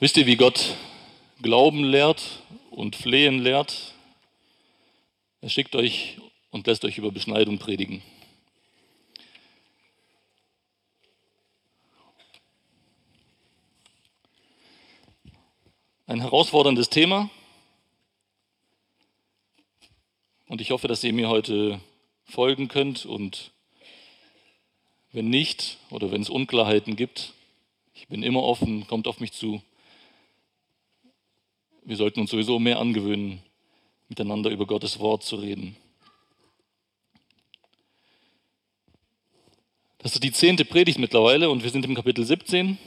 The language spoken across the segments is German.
Wisst ihr, wie Gott Glauben lehrt und Flehen lehrt? Er schickt euch und lässt euch über Beschneidung predigen. Ein herausforderndes Thema. Und ich hoffe, dass ihr mir heute folgen könnt und wenn nicht oder wenn es Unklarheiten gibt, ich bin immer offen, kommt auf mich zu. Wir sollten uns sowieso mehr angewöhnen, miteinander über Gottes Wort zu reden. Das ist die zehnte Predigt mittlerweile und wir sind im Kapitel 17.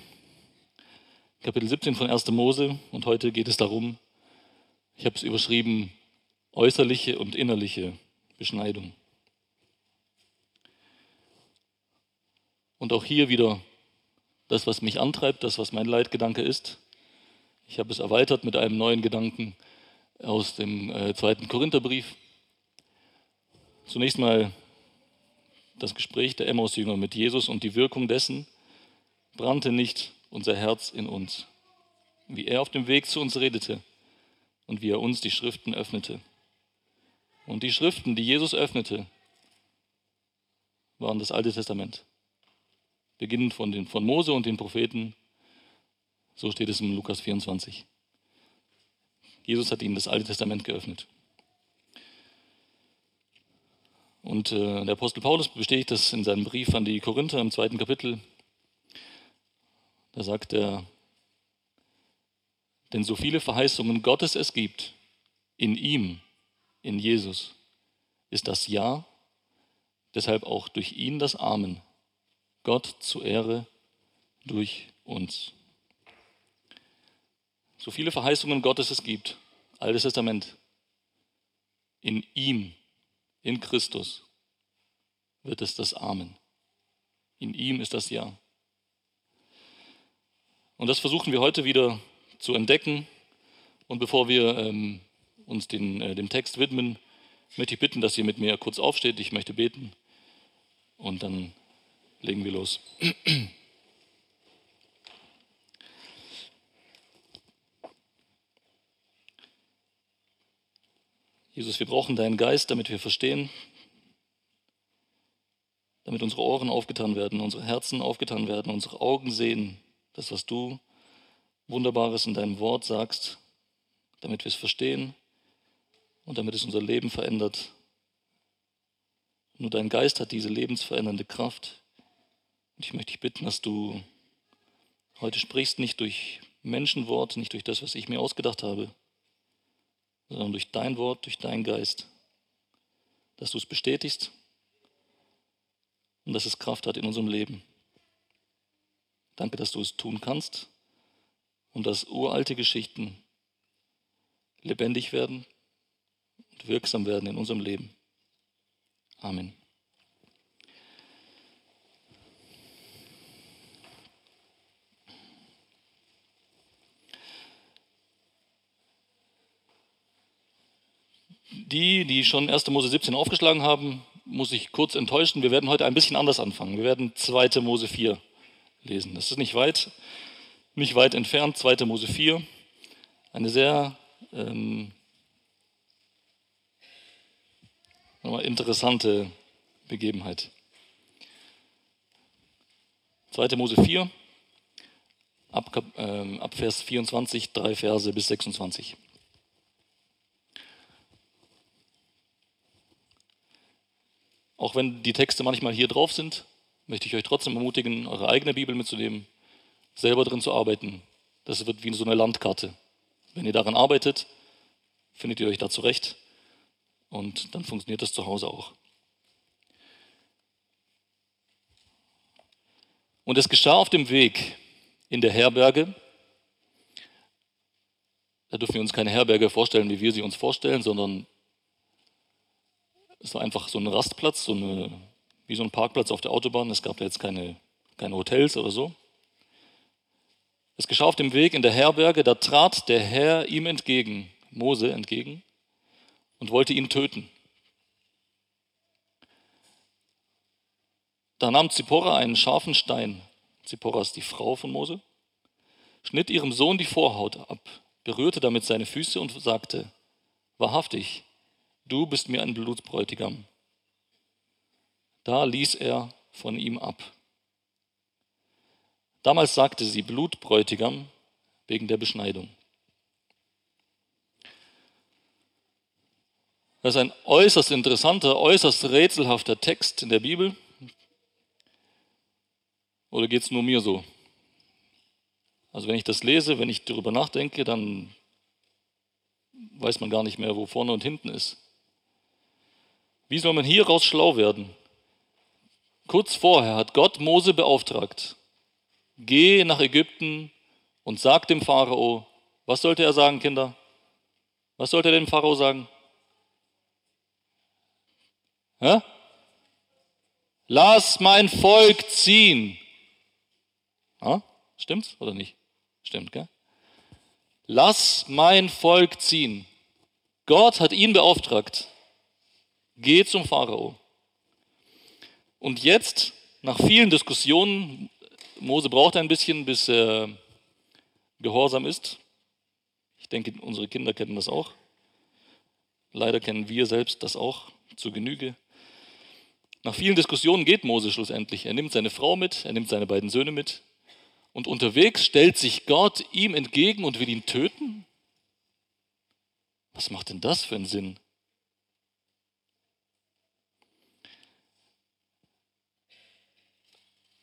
Kapitel 17 von 1. Mose und heute geht es darum, ich habe es überschrieben, äußerliche und innerliche Beschneidung. Und auch hier wieder das, was mich antreibt, das, was mein Leitgedanke ist. Ich habe es erweitert mit einem neuen Gedanken aus dem äh, zweiten Korintherbrief. Zunächst mal das Gespräch der Emmaus-Jünger mit Jesus und die Wirkung dessen brannte nicht unser Herz in uns, wie er auf dem Weg zu uns redete und wie er uns die Schriften öffnete. Und die Schriften, die Jesus öffnete, waren das Alte Testament. Beginnend von, den, von Mose und den Propheten, so steht es in Lukas 24. Jesus hat ihnen das Alte Testament geöffnet. Und äh, der Apostel Paulus bestätigt das in seinem Brief an die Korinther im zweiten Kapitel. Da sagt er, denn so viele Verheißungen Gottes es gibt, in ihm, in Jesus, ist das Ja, deshalb auch durch ihn das Amen, Gott zur Ehre durch uns. So viele Verheißungen Gottes es gibt, Altes Testament, in ihm, in Christus, wird es das Amen. In ihm ist das Ja. Und das versuchen wir heute wieder zu entdecken. Und bevor wir ähm, uns den, äh, dem Text widmen, möchte ich bitten, dass ihr mit mir kurz aufsteht. Ich möchte beten und dann legen wir los. Jesus, wir brauchen deinen Geist, damit wir verstehen, damit unsere Ohren aufgetan werden, unsere Herzen aufgetan werden, unsere Augen sehen, das, was du Wunderbares in deinem Wort sagst, damit wir es verstehen und damit es unser Leben verändert. Nur dein Geist hat diese lebensverändernde Kraft. Und ich möchte dich bitten, dass du heute sprichst, nicht durch Menschenwort, nicht durch das, was ich mir ausgedacht habe, sondern durch dein Wort, durch deinen Geist, dass du es bestätigst und dass es Kraft hat in unserem Leben. Danke, dass du es tun kannst und dass uralte Geschichten lebendig werden und wirksam werden in unserem Leben. Amen. Die, die schon 1. Mose 17 aufgeschlagen haben, muss ich kurz enttäuschen. Wir werden heute ein bisschen anders anfangen. Wir werden 2. Mose 4 lesen. Das ist nicht weit, nicht weit entfernt, 2. Mose 4. Eine sehr ähm, interessante Begebenheit. 2. Mose 4, ab, äh, ab Vers 24, drei Verse bis 26. Auch wenn die Texte manchmal hier drauf sind, möchte ich euch trotzdem ermutigen, eure eigene Bibel mitzunehmen, selber drin zu arbeiten. Das wird wie so eine Landkarte. Wenn ihr daran arbeitet, findet ihr euch da zurecht und dann funktioniert das zu Hause auch. Und es geschah auf dem Weg in der Herberge. Da dürfen wir uns keine Herberge vorstellen, wie wir sie uns vorstellen, sondern es war einfach so ein Rastplatz, so eine wie so ein Parkplatz auf der Autobahn. Es gab da jetzt keine, keine Hotels oder so. Es geschah auf dem Weg in der Herberge, da trat der Herr ihm entgegen, Mose entgegen, und wollte ihn töten. Da nahm Zipporah einen scharfen Stein, Zipporah ist die Frau von Mose, schnitt ihrem Sohn die Vorhaut ab, berührte damit seine Füße und sagte, wahrhaftig, du bist mir ein Blutsbräutigam. Da ließ er von ihm ab. Damals sagte sie Blutbräutigam wegen der Beschneidung. Das ist ein äußerst interessanter, äußerst rätselhafter Text in der Bibel. Oder geht es nur mir so? Also wenn ich das lese, wenn ich darüber nachdenke, dann weiß man gar nicht mehr, wo vorne und hinten ist. Wie soll man hieraus schlau werden? Kurz vorher hat Gott Mose beauftragt, geh nach Ägypten und sag dem Pharao, was sollte er sagen, Kinder? Was sollte er dem Pharao sagen? Hä? Lass mein Volk ziehen. Ja, stimmt's oder nicht? Stimmt, gell? Lass mein Volk ziehen. Gott hat ihn beauftragt. Geh zum Pharao. Und jetzt, nach vielen Diskussionen, Mose braucht ein bisschen, bis er gehorsam ist. Ich denke, unsere Kinder kennen das auch. Leider kennen wir selbst das auch zur Genüge. Nach vielen Diskussionen geht Mose schlussendlich. Er nimmt seine Frau mit, er nimmt seine beiden Söhne mit. Und unterwegs stellt sich Gott ihm entgegen und will ihn töten? Was macht denn das für einen Sinn?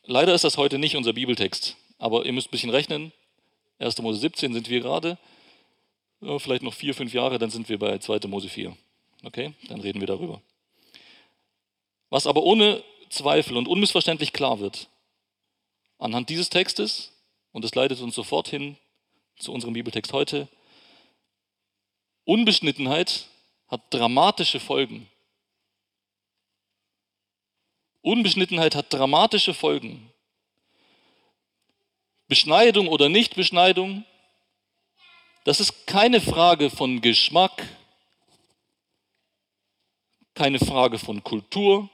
Leider ist das heute nicht unser Bibeltext, aber ihr müsst ein bisschen rechnen. 1. Mose 17 sind wir gerade, vielleicht noch vier, fünf Jahre, dann sind wir bei 2. Mose 4. Okay, dann reden wir darüber. Was aber ohne Zweifel und unmissverständlich klar wird, anhand dieses Textes, und es leitet uns sofort hin zu unserem Bibeltext heute, Unbeschnittenheit hat dramatische Folgen. Unbeschnittenheit hat dramatische Folgen. Beschneidung oder Nichtbeschneidung, das ist keine Frage von Geschmack, keine Frage von Kultur,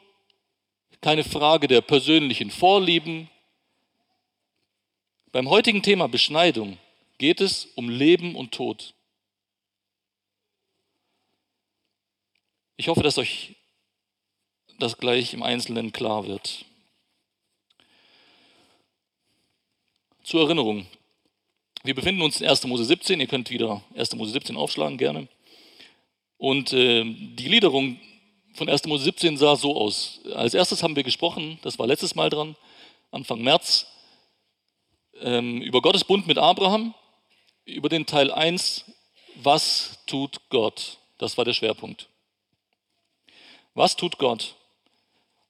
keine Frage der persönlichen Vorlieben. Beim heutigen Thema Beschneidung geht es um Leben und Tod. Ich hoffe, dass euch das gleich im Einzelnen klar wird. Zur Erinnerung. Wir befinden uns in 1. Mose 17. Ihr könnt wieder 1. Mose 17 aufschlagen, gerne. Und äh, die Gliederung von 1. Mose 17 sah so aus. Als erstes haben wir gesprochen, das war letztes Mal dran, Anfang März, ähm, über Gottes Bund mit Abraham, über den Teil 1, was tut Gott? Das war der Schwerpunkt. Was tut Gott?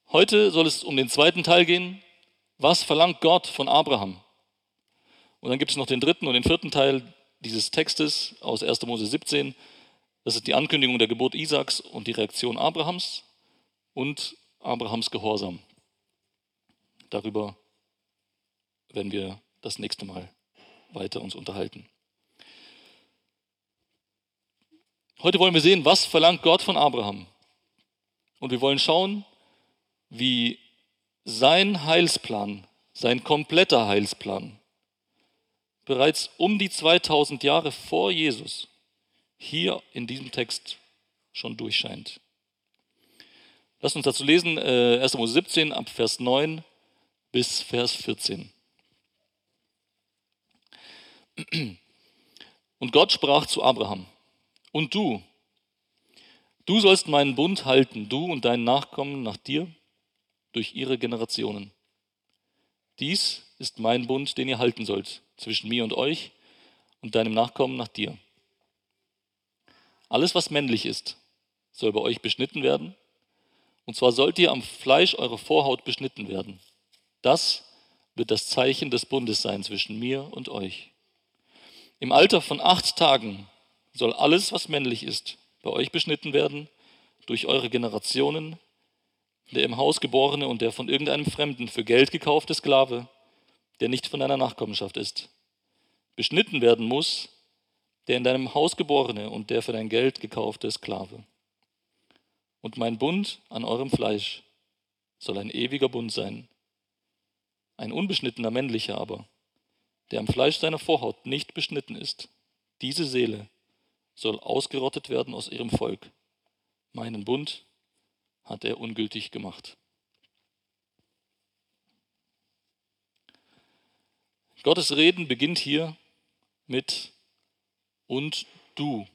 Heute soll es um den zweiten Teil gehen. Was verlangt Gott von Abraham? Und dann gibt es noch den dritten und den vierten Teil dieses Textes aus 1. Mose 17. Das ist die Ankündigung der Geburt Isaaks und die Reaktion Abrahams und Abrahams Gehorsam. Darüber werden wir das nächste Mal weiter uns unterhalten. Heute wollen wir sehen, was verlangt Gott von Abraham. Und wir wollen schauen, wie sein Heilsplan, sein kompletter Heilsplan, bereits um die 2000 Jahre vor Jesus hier in diesem Text schon durchscheint. Lass uns dazu lesen, äh, 1. Mose 17 ab Vers 9 bis Vers 14. Und Gott sprach zu Abraham, und du, du sollst meinen Bund halten, du und dein Nachkommen nach dir, durch ihre Generationen. Dies ist mein Bund, den ihr halten sollt, zwischen mir und euch und deinem Nachkommen nach dir. Alles, was männlich ist, soll bei euch beschnitten werden. Und zwar sollt ihr am Fleisch eurer Vorhaut beschnitten werden. Das wird das Zeichen des Bundes sein zwischen mir und euch. Im Alter von acht Tagen soll alles, was männlich ist, bei euch beschnitten werden, durch eure Generationen, der im Haus geborene und der von irgendeinem Fremden für Geld gekaufte Sklave, der nicht von deiner Nachkommenschaft ist. Beschnitten werden muss der in deinem Haus geborene und der für dein Geld gekaufte Sklave. Und mein Bund an eurem Fleisch soll ein ewiger Bund sein, ein unbeschnittener männlicher aber, der am Fleisch seiner Vorhaut nicht beschnitten ist, diese Seele soll ausgerottet werden aus ihrem Volk. Meinen Bund hat er ungültig gemacht. Gottes Reden beginnt hier mit und du.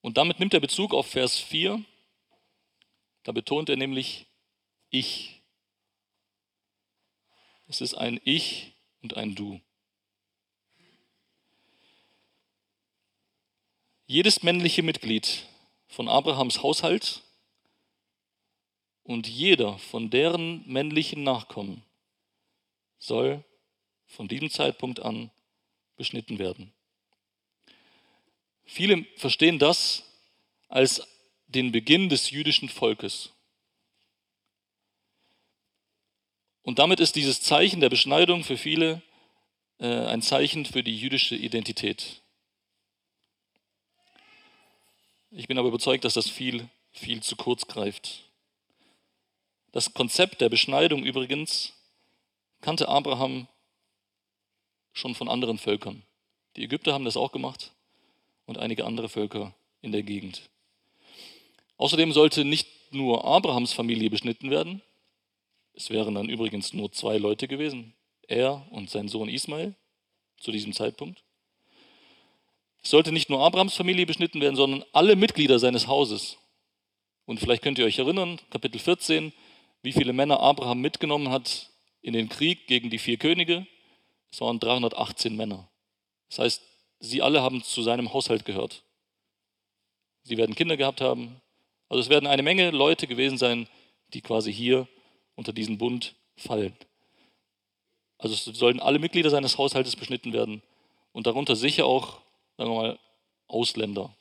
Und damit nimmt er Bezug auf Vers 4. Da betont er nämlich ich. Es ist ein Ich und ein Du. Jedes männliche Mitglied von Abrahams Haushalt und jeder von deren männlichen Nachkommen soll von diesem Zeitpunkt an beschnitten werden. Viele verstehen das als den Beginn des jüdischen Volkes. Und damit ist dieses Zeichen der Beschneidung für viele äh, ein Zeichen für die jüdische Identität. Ich bin aber überzeugt, dass das viel, viel zu kurz greift. Das Konzept der Beschneidung übrigens kannte Abraham schon von anderen Völkern. Die Ägypter haben das auch gemacht und einige andere Völker in der Gegend. Außerdem sollte nicht nur Abrahams Familie beschnitten werden, es wären dann übrigens nur zwei Leute gewesen, er und sein Sohn Ismael zu diesem Zeitpunkt. Es sollte nicht nur Abrahams Familie beschnitten werden, sondern alle Mitglieder seines Hauses. Und vielleicht könnt ihr euch erinnern, Kapitel 14, wie viele Männer Abraham mitgenommen hat in den Krieg gegen die vier Könige. Es waren 318 Männer. Das heißt, sie alle haben zu seinem Haushalt gehört. Sie werden Kinder gehabt haben. Also es werden eine Menge Leute gewesen sein, die quasi hier unter diesen Bund fallen. Also es sollen alle Mitglieder seines Haushaltes beschnitten werden und darunter sicher auch, sagen wir mal, Ausländer.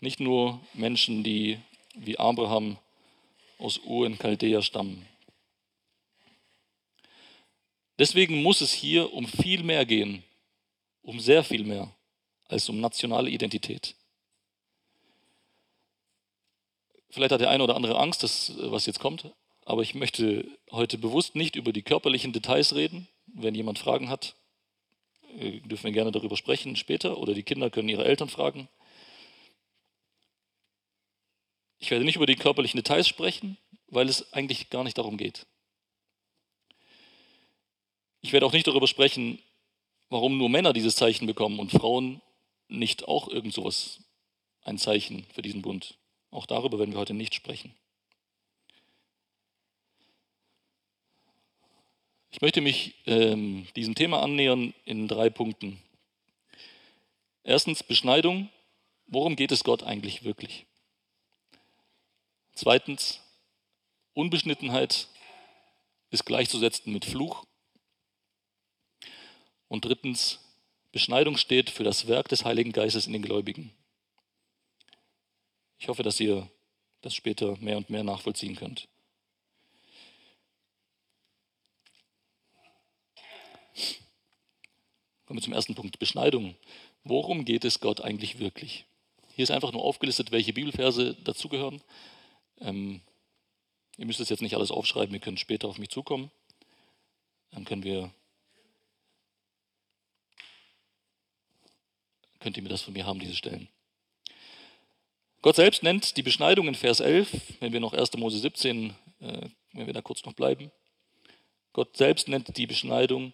Nicht nur Menschen, die wie Abraham aus Ur in Chaldea stammen. Deswegen muss es hier um viel mehr gehen, um sehr viel mehr als um nationale Identität. Vielleicht hat der eine oder andere Angst, dass, was jetzt kommt, aber ich möchte heute bewusst nicht über die körperlichen Details reden. Wenn jemand Fragen hat, äh, dürfen wir gerne darüber sprechen später oder die Kinder können ihre Eltern fragen. Ich werde nicht über die körperlichen Details sprechen, weil es eigentlich gar nicht darum geht. Ich werde auch nicht darüber sprechen, warum nur Männer dieses Zeichen bekommen und Frauen nicht auch irgend sowas, ein Zeichen für diesen Bund. Auch darüber werden wir heute nicht sprechen. Ich möchte mich ähm, diesem Thema annähern in drei Punkten. Erstens Beschneidung. Worum geht es Gott eigentlich wirklich? Zweitens, Unbeschnittenheit ist gleichzusetzen mit Fluch. Und drittens, Beschneidung steht für das Werk des Heiligen Geistes in den Gläubigen. Ich hoffe, dass ihr das später mehr und mehr nachvollziehen könnt. Kommen wir zum ersten Punkt, Beschneidung. Worum geht es Gott eigentlich wirklich? Hier ist einfach nur aufgelistet, welche Bibelverse dazugehören. Ähm, ihr müsst es jetzt nicht alles aufschreiben, ihr könnt später auf mich zukommen. Dann können wir, könnt ihr mir das von mir haben, diese Stellen. Gott selbst nennt die Beschneidung in Vers 11, wenn wir noch 1. Mose 17, äh, wenn wir da kurz noch bleiben. Gott selbst nennt die Beschneidung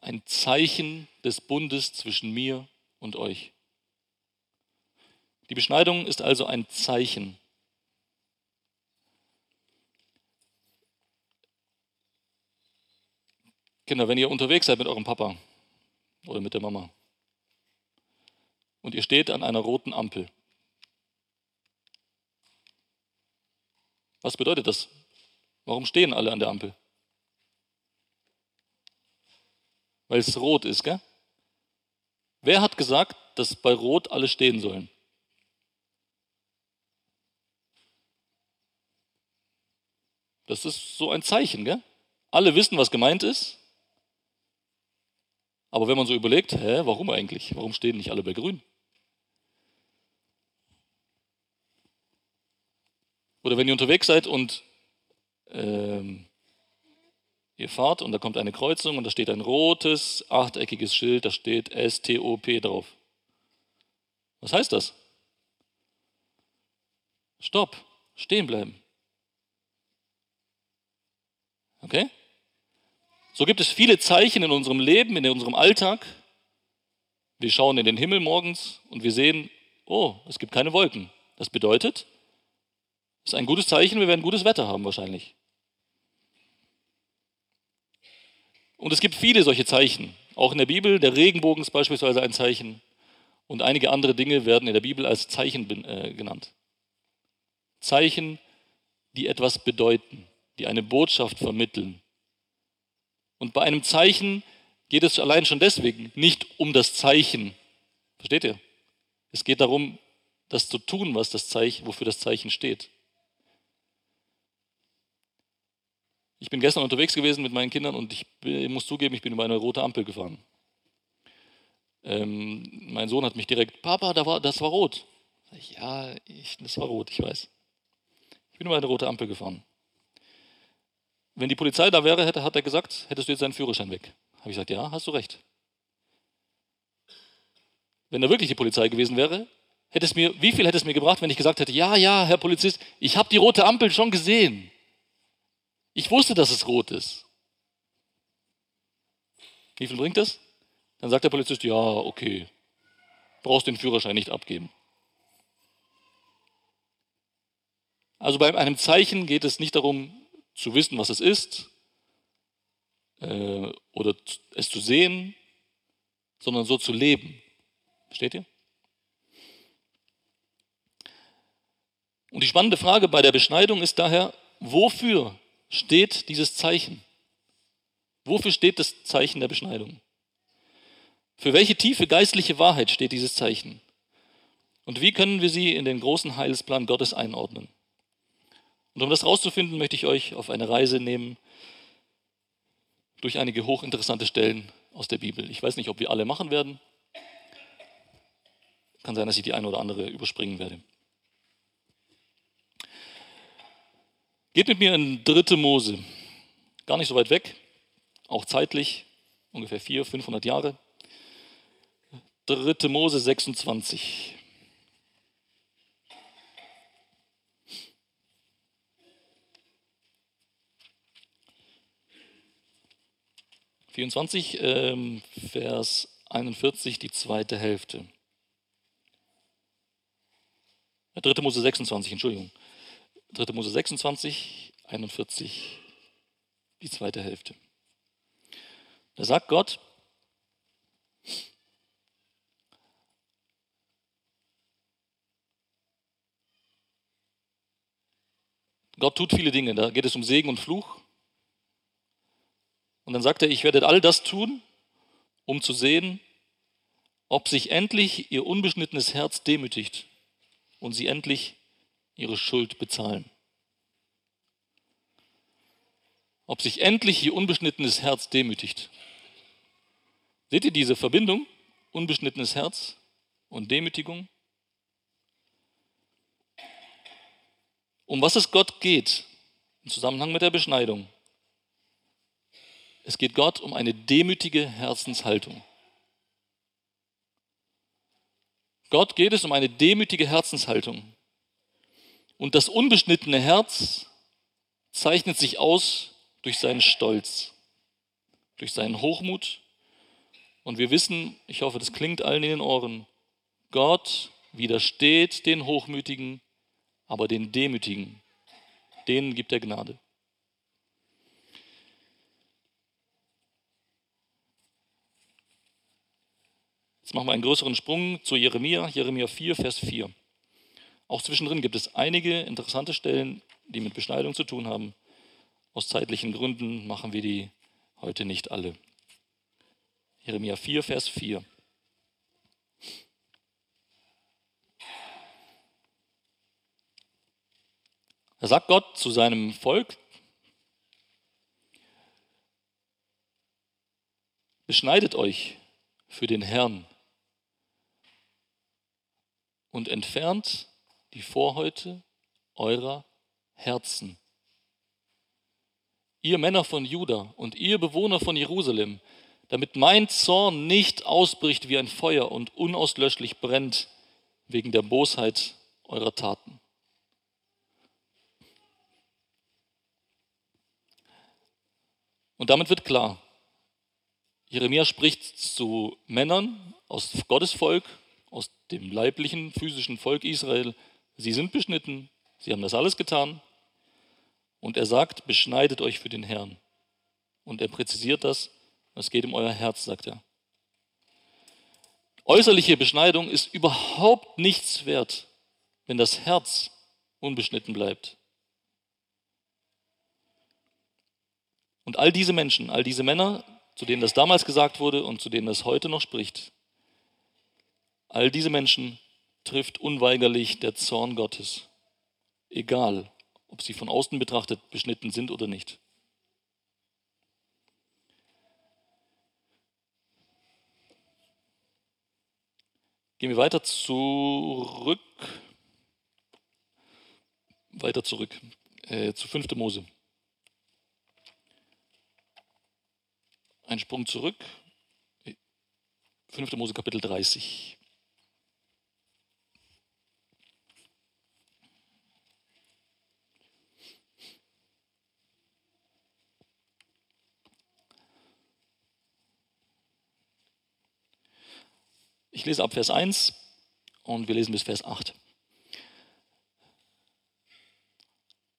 ein Zeichen des Bundes zwischen mir und euch. Die Beschneidung ist also ein Zeichen. Kinder, wenn ihr unterwegs seid mit eurem Papa oder mit der Mama und ihr steht an einer roten Ampel, Was bedeutet das? Warum stehen alle an der Ampel? Weil es rot ist, gell? Wer hat gesagt, dass bei Rot alle stehen sollen? Das ist so ein Zeichen, gell? Alle wissen, was gemeint ist. Aber wenn man so überlegt, hä, warum eigentlich? Warum stehen nicht alle bei Grün? Oder wenn ihr unterwegs seid und ähm, ihr fahrt und da kommt eine Kreuzung und da steht ein rotes, achteckiges Schild, da steht STOP drauf. Was heißt das? Stopp, stehen bleiben. Okay? So gibt es viele Zeichen in unserem Leben, in unserem Alltag. Wir schauen in den Himmel morgens und wir sehen, oh, es gibt keine Wolken. Das bedeutet, es ist ein gutes Zeichen, wir werden gutes Wetter haben wahrscheinlich. Und es gibt viele solche Zeichen. Auch in der Bibel, der Regenbogen ist beispielsweise ein Zeichen. Und einige andere Dinge werden in der Bibel als Zeichen äh, genannt. Zeichen, die etwas bedeuten, die eine Botschaft vermitteln. Und bei einem Zeichen geht es allein schon deswegen nicht um das Zeichen. Versteht ihr? Es geht darum, das zu tun, was das Zeichen, wofür das Zeichen steht. Ich bin gestern unterwegs gewesen mit meinen Kindern und ich, ich muss zugeben, ich bin über eine rote Ampel gefahren. Ähm, mein Sohn hat mich direkt, Papa, da war, das war rot. Ich, ja, ich, das war rot, ich weiß. Ich bin über eine rote Ampel gefahren. Wenn die Polizei da wäre, hätte, hat er gesagt, hättest du jetzt deinen Führerschein weg. Habe ich gesagt, ja, hast du recht. Wenn da wirklich die Polizei gewesen wäre, hätte es mir, wie viel hätte es mir gebracht, wenn ich gesagt hätte, ja, ja, Herr Polizist, ich habe die rote Ampel schon gesehen. Ich wusste, dass es rot ist. Wie viel bringt das? Dann sagt der Polizist, ja, okay, brauchst den Führerschein nicht abgeben. Also bei einem Zeichen geht es nicht darum zu wissen, was es ist äh, oder es zu sehen, sondern so zu leben. Versteht ihr? Und die spannende Frage bei der Beschneidung ist daher, wofür steht dieses Zeichen? Wofür steht das Zeichen der Beschneidung? Für welche tiefe geistliche Wahrheit steht dieses Zeichen? Und wie können wir sie in den großen Heilsplan Gottes einordnen? Und um das herauszufinden, möchte ich euch auf eine Reise nehmen durch einige hochinteressante Stellen aus der Bibel. Ich weiß nicht, ob wir alle machen werden. Kann sein, dass ich die eine oder andere überspringen werde. Geht mit mir in dritte Mose. Gar nicht so weit weg, auch zeitlich, ungefähr 400, 500 Jahre. Dritte Mose 26. Vierundzwanzig, ähm, Vers 41, die zweite Hälfte. 3. Mose 26, Entschuldigung. 3. Mose 26, 41, die zweite Hälfte. Da sagt Gott, Gott tut viele Dinge, da geht es um Segen und Fluch. Und dann sagt er, ich werde all das tun, um zu sehen, ob sich endlich ihr unbeschnittenes Herz demütigt und sie endlich ihre Schuld bezahlen. Ob sich endlich ihr unbeschnittenes Herz demütigt. Seht ihr diese Verbindung? Unbeschnittenes Herz und Demütigung? Um was es Gott geht im Zusammenhang mit der Beschneidung. Es geht Gott um eine demütige Herzenshaltung. Gott geht es um eine demütige Herzenshaltung. Und das unbeschnittene Herz zeichnet sich aus durch seinen Stolz, durch seinen Hochmut. Und wir wissen, ich hoffe, das klingt allen in den Ohren, Gott widersteht den Hochmütigen, aber den Demütigen, denen gibt er Gnade. Jetzt machen wir einen größeren Sprung zu Jeremia, Jeremia 4, Vers 4. Auch zwischendrin gibt es einige interessante Stellen, die mit Beschneidung zu tun haben. Aus zeitlichen Gründen machen wir die heute nicht alle. Jeremia 4, Vers 4. Da sagt Gott zu seinem Volk, beschneidet euch für den Herrn und entfernt die Vorhäute eurer Herzen. ihr Männer von Juda und ihr Bewohner von Jerusalem, damit mein Zorn nicht ausbricht wie ein Feuer und unauslöschlich brennt wegen der Bosheit eurer Taten. Und damit wird klar, Jeremia spricht zu Männern aus Gottes Volk, aus dem leiblichen, physischen Volk Israel. Sie sind beschnitten, sie haben das alles getan. Und er sagt, beschneidet euch für den Herrn. Und er präzisiert das, es geht um euer Herz, sagt er. Äußerliche Beschneidung ist überhaupt nichts wert, wenn das Herz unbeschnitten bleibt. Und all diese Menschen, all diese Männer, zu denen das damals gesagt wurde und zu denen das heute noch spricht, all diese Menschen trifft unweigerlich der Zorn Gottes, egal ob sie von außen betrachtet beschnitten sind oder nicht. Gehen wir weiter zurück, weiter zurück äh, zu 5. Mose. Ein Sprung zurück. 5. Mose Kapitel 30. Ich lese ab Vers 1 und wir lesen bis Vers 8.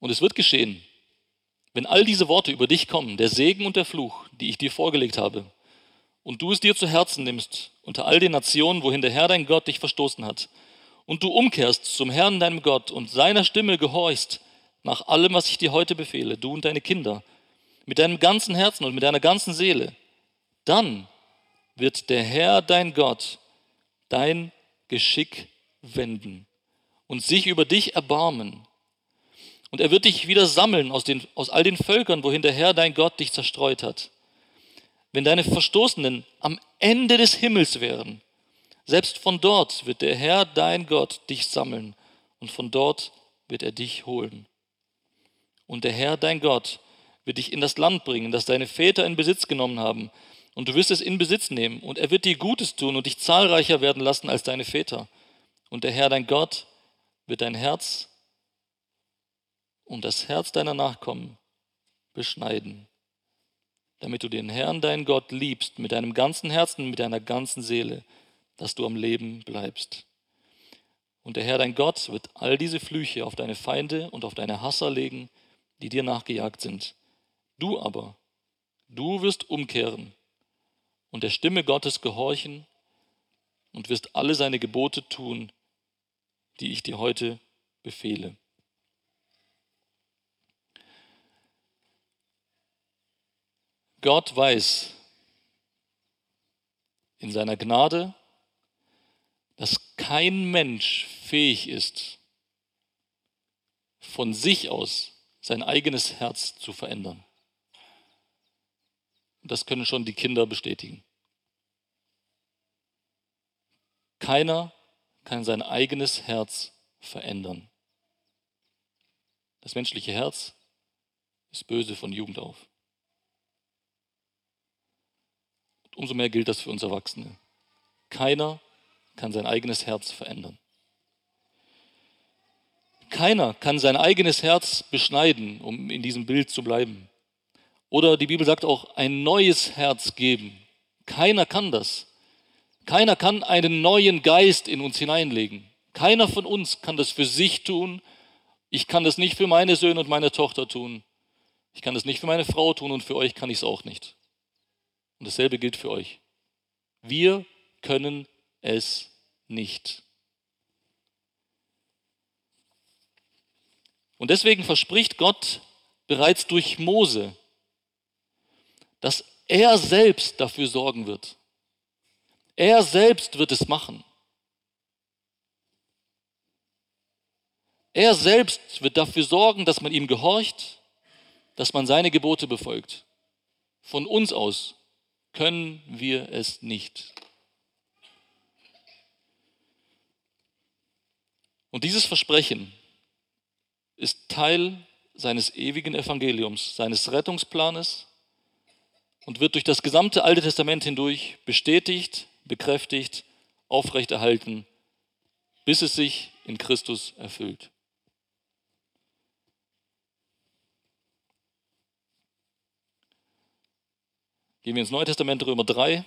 Und es wird geschehen, wenn all diese Worte über dich kommen, der Segen und der Fluch, die ich dir vorgelegt habe, und du es dir zu Herzen nimmst unter all den Nationen, wohin der Herr dein Gott dich verstoßen hat, und du umkehrst zum Herrn deinem Gott und seiner Stimme gehorchst nach allem, was ich dir heute befehle, du und deine Kinder, mit deinem ganzen Herzen und mit deiner ganzen Seele, dann wird der Herr dein Gott dein Geschick wenden und sich über dich erbarmen und er wird dich wieder sammeln aus, den, aus all den Völkern, wohin der Herr dein Gott dich zerstreut hat. Wenn deine Verstoßenen am Ende des Himmels wären, selbst von dort wird der Herr dein Gott dich sammeln und von dort wird er dich holen. Und der Herr dein Gott wird dich in das Land bringen, das deine Väter in Besitz genommen haben, und du wirst es in Besitz nehmen, und er wird dir Gutes tun und dich zahlreicher werden lassen als deine Väter. Und der Herr dein Gott wird dein Herz und das Herz deiner Nachkommen beschneiden, damit du den Herrn, deinen Gott, liebst mit deinem ganzen Herzen, mit deiner ganzen Seele, dass du am Leben bleibst. Und der Herr, dein Gott, wird all diese Flüche auf deine Feinde und auf deine Hasser legen, die dir nachgejagt sind. Du aber, du wirst umkehren und der Stimme Gottes gehorchen und wirst alle seine Gebote tun, die ich dir heute befehle. Gott weiß in seiner Gnade, dass kein Mensch fähig ist, von sich aus sein eigenes Herz zu verändern. Das können schon die Kinder bestätigen. Keiner kann sein eigenes Herz verändern. Das menschliche Herz ist böse von Jugend auf. umso mehr gilt das für uns Erwachsene. Keiner kann sein eigenes Herz verändern. Keiner kann sein eigenes Herz beschneiden, um in diesem Bild zu bleiben. Oder die Bibel sagt auch, ein neues Herz geben. Keiner kann das. Keiner kann einen neuen Geist in uns hineinlegen. Keiner von uns kann das für sich tun. Ich kann das nicht für meine Söhne und meine Tochter tun. Ich kann das nicht für meine Frau tun und für euch kann ich es auch nicht. Und dasselbe gilt für euch. Wir können es nicht. Und deswegen verspricht Gott bereits durch Mose, dass er selbst dafür sorgen wird. Er selbst wird es machen. Er selbst wird dafür sorgen, dass man ihm gehorcht, dass man seine Gebote befolgt. Von uns aus können wir es nicht. Und dieses Versprechen ist Teil seines ewigen Evangeliums, seines Rettungsplanes und wird durch das gesamte Alte Testament hindurch bestätigt, bekräftigt, aufrechterhalten, bis es sich in Christus erfüllt. Gehen wir ins Neue Testament, Römer 3.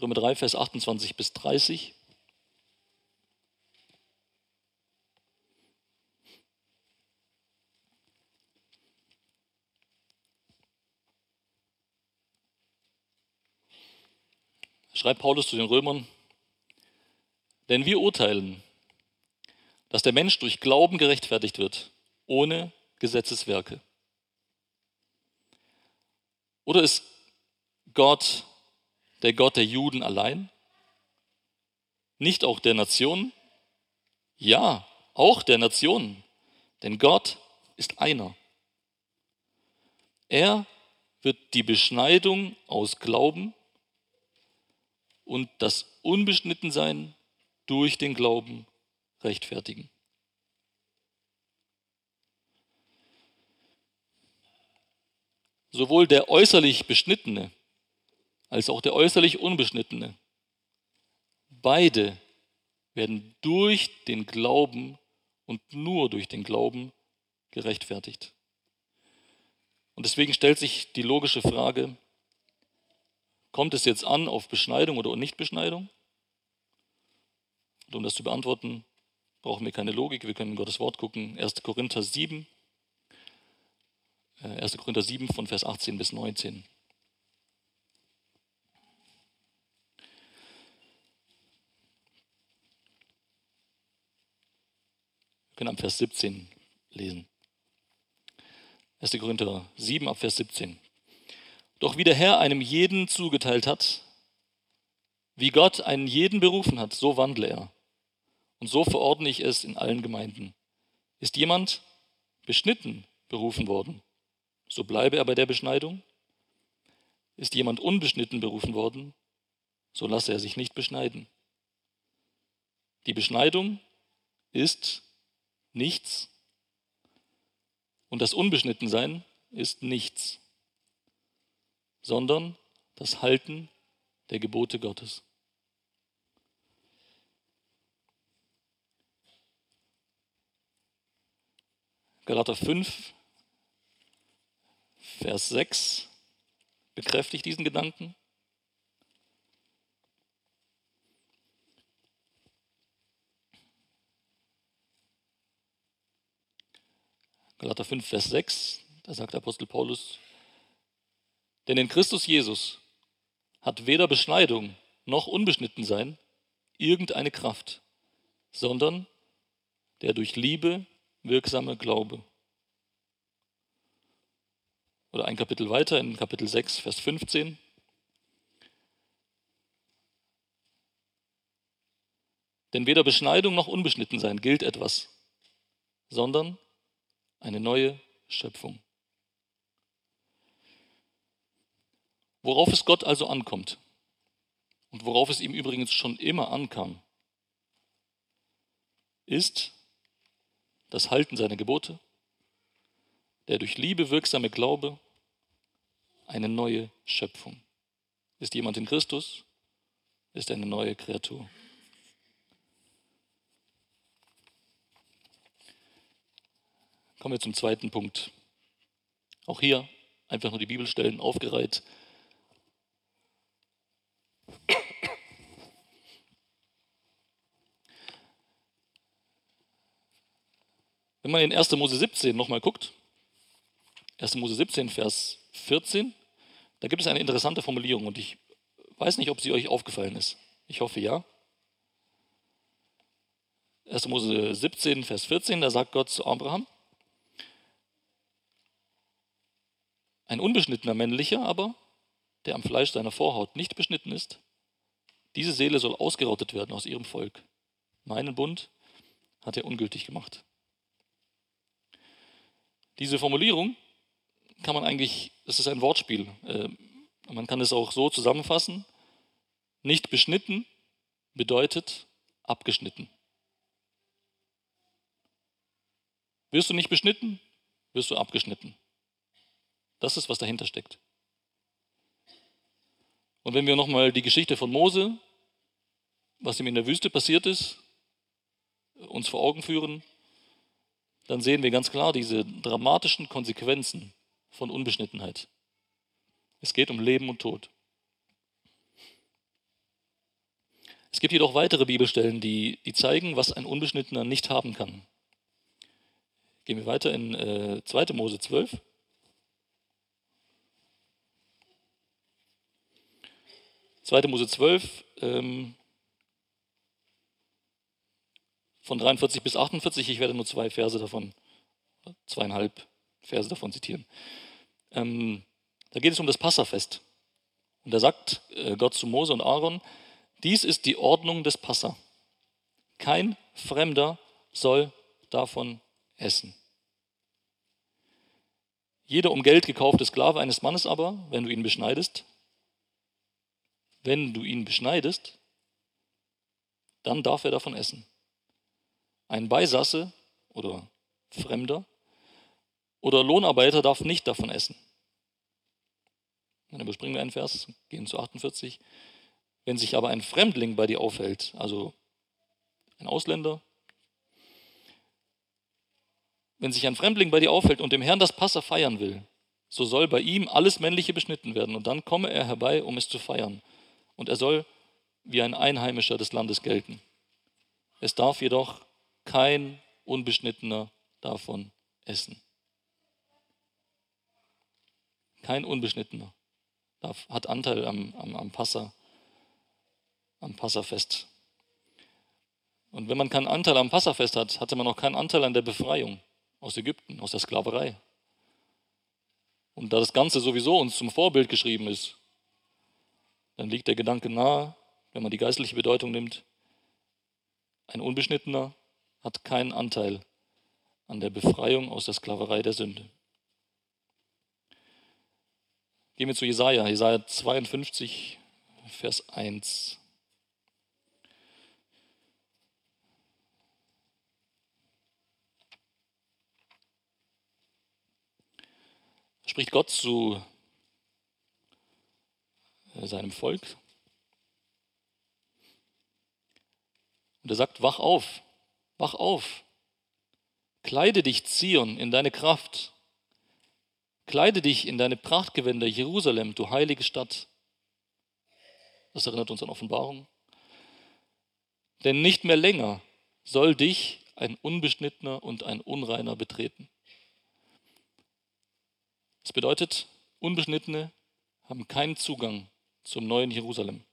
Römer 3, Vers 28 bis 30. Schreibt Paulus zu den Römern, denn wir urteilen, dass der Mensch durch Glauben gerechtfertigt wird, ohne Gesetzeswerke. Oder ist Gott der Gott der Juden allein? Nicht auch der Nationen? Ja, auch der Nationen. Denn Gott ist einer. Er wird die Beschneidung aus Glauben und das Unbeschnittensein durch den Glauben rechtfertigen. Sowohl der äußerlich Beschnittene als auch der äußerlich Unbeschnittene. Beide werden durch den Glauben und nur durch den Glauben gerechtfertigt. Und deswegen stellt sich die logische Frage, kommt es jetzt an auf Beschneidung oder Nichtbeschneidung? Und um das zu beantworten, brauchen wir keine Logik, wir können in Gottes Wort gucken. 1. Korinther 7, 1. Äh, Korinther 7 von Vers 18 bis 19. können am Vers 17 lesen. 1. Korinther 7 ab Vers 17. Doch wie der Herr einem jeden zugeteilt hat, wie Gott einen jeden berufen hat, so wandle er. Und so verordne ich es in allen Gemeinden. Ist jemand beschnitten berufen worden, so bleibe er bei der Beschneidung. Ist jemand unbeschnitten berufen worden, so lasse er sich nicht beschneiden. Die Beschneidung ist nichts. Und das Unbeschnittensein ist nichts, sondern das Halten der Gebote Gottes. Galater 5, Vers 6 bekräftigt diesen Gedanken. Galater 5, Vers 6, da sagt Apostel Paulus, denn in Christus Jesus hat weder Beschneidung noch Unbeschnittensein irgendeine Kraft, sondern der durch Liebe wirksame Glaube. Oder ein Kapitel weiter, in Kapitel 6, Vers 15. Denn weder Beschneidung noch Unbeschnittensein gilt etwas, sondern eine neue Schöpfung. Worauf es Gott also ankommt und worauf es ihm übrigens schon immer ankam, ist das Halten seiner Gebote, der durch Liebe wirksame Glaube, eine neue Schöpfung. Ist jemand in Christus, ist eine neue Kreatur. Kommen wir zum zweiten Punkt. Auch hier einfach nur die Bibelstellen aufgereiht. Wenn man in 1. Mose 17 nochmal guckt, 1. Mose 17, Vers 14, da gibt es eine interessante Formulierung und ich weiß nicht, ob sie euch aufgefallen ist. Ich hoffe ja. 1. Mose 17, Vers 14, da sagt Gott zu Abraham, Ein unbeschnittener männlicher aber, der am Fleisch seiner Vorhaut nicht beschnitten ist, diese Seele soll ausgerottet werden aus ihrem Volk. Meinen Bund hat er ungültig gemacht. Diese Formulierung kann man eigentlich, das ist ein Wortspiel, äh, Man kann es auch so zusammenfassen. Nicht beschnitten bedeutet abgeschnitten. Wirst du nicht beschnitten, wirst du abgeschnitten. Das ist, was dahinter steckt. Und wenn wir nochmal die Geschichte von Mose, was ihm in der Wüste passiert ist, uns vor Augen führen, dann sehen wir ganz klar diese dramatischen Konsequenzen von Unbeschnittenheit. Es geht um Leben und Tod. Es gibt jedoch weitere Bibelstellen, die, die zeigen, was ein Unbeschnittener nicht haben kann. Gehen wir weiter in äh, 2. Mose 12. 2. Mose 12, ähm, von 43 bis 48. Ich werde nur zwei Verse davon, zweieinhalb Verse davon zitieren. Ähm, da geht es um das Passafest. Und da sagt äh, Gott zu Mose und Aaron, dies ist die Ordnung des Passa. Kein Fremder soll davon essen. Jeder um Geld gekaufte Sklave eines Mannes aber, wenn du ihn beschneidest, wenn du ihn beschneidest, dann darf er davon essen. Ein Beisasse oder Fremder oder Lohnarbeiter darf nicht davon essen. Dann überspringen wir einen Vers, gehen zu 48. Wenn sich aber ein Fremdling bei dir aufhält, also ein Ausländer, wenn sich ein Fremdling bei dir aufhält und dem Herrn das Passa feiern will, so soll bei ihm alles Männliche beschnitten werden und dann komme er herbei, um es zu feiern. Und er soll wie ein Einheimischer des Landes gelten. Es darf jedoch kein Unbeschnittener davon essen. Kein Unbeschnittener darf, hat Anteil am, am, am Passa, am Passafest. Und wenn man keinen Anteil am Passafest hat, hatte man auch keinen Anteil an der Befreiung aus Ägypten, aus der Sklaverei. Und da das Ganze sowieso uns zum Vorbild geschrieben ist, dann liegt der Gedanke nahe, wenn man die geistliche Bedeutung nimmt, ein Unbeschnittener hat keinen Anteil an der Befreiung aus der Sklaverei der Sünde. Gehen wir zu Jesaja, Jesaja 52, Vers 1. spricht Gott zu seinem Volk. Und er sagt, wach auf, wach auf, kleide dich, Zion, in deine Kraft, kleide dich in deine Prachtgewänder, Jerusalem, du heilige Stadt. Das erinnert uns an Offenbarung. Denn nicht mehr länger soll dich ein Unbeschnittener und ein Unreiner betreten. Das bedeutet, Unbeschnittene haben keinen Zugang zum neuen Jerusalem.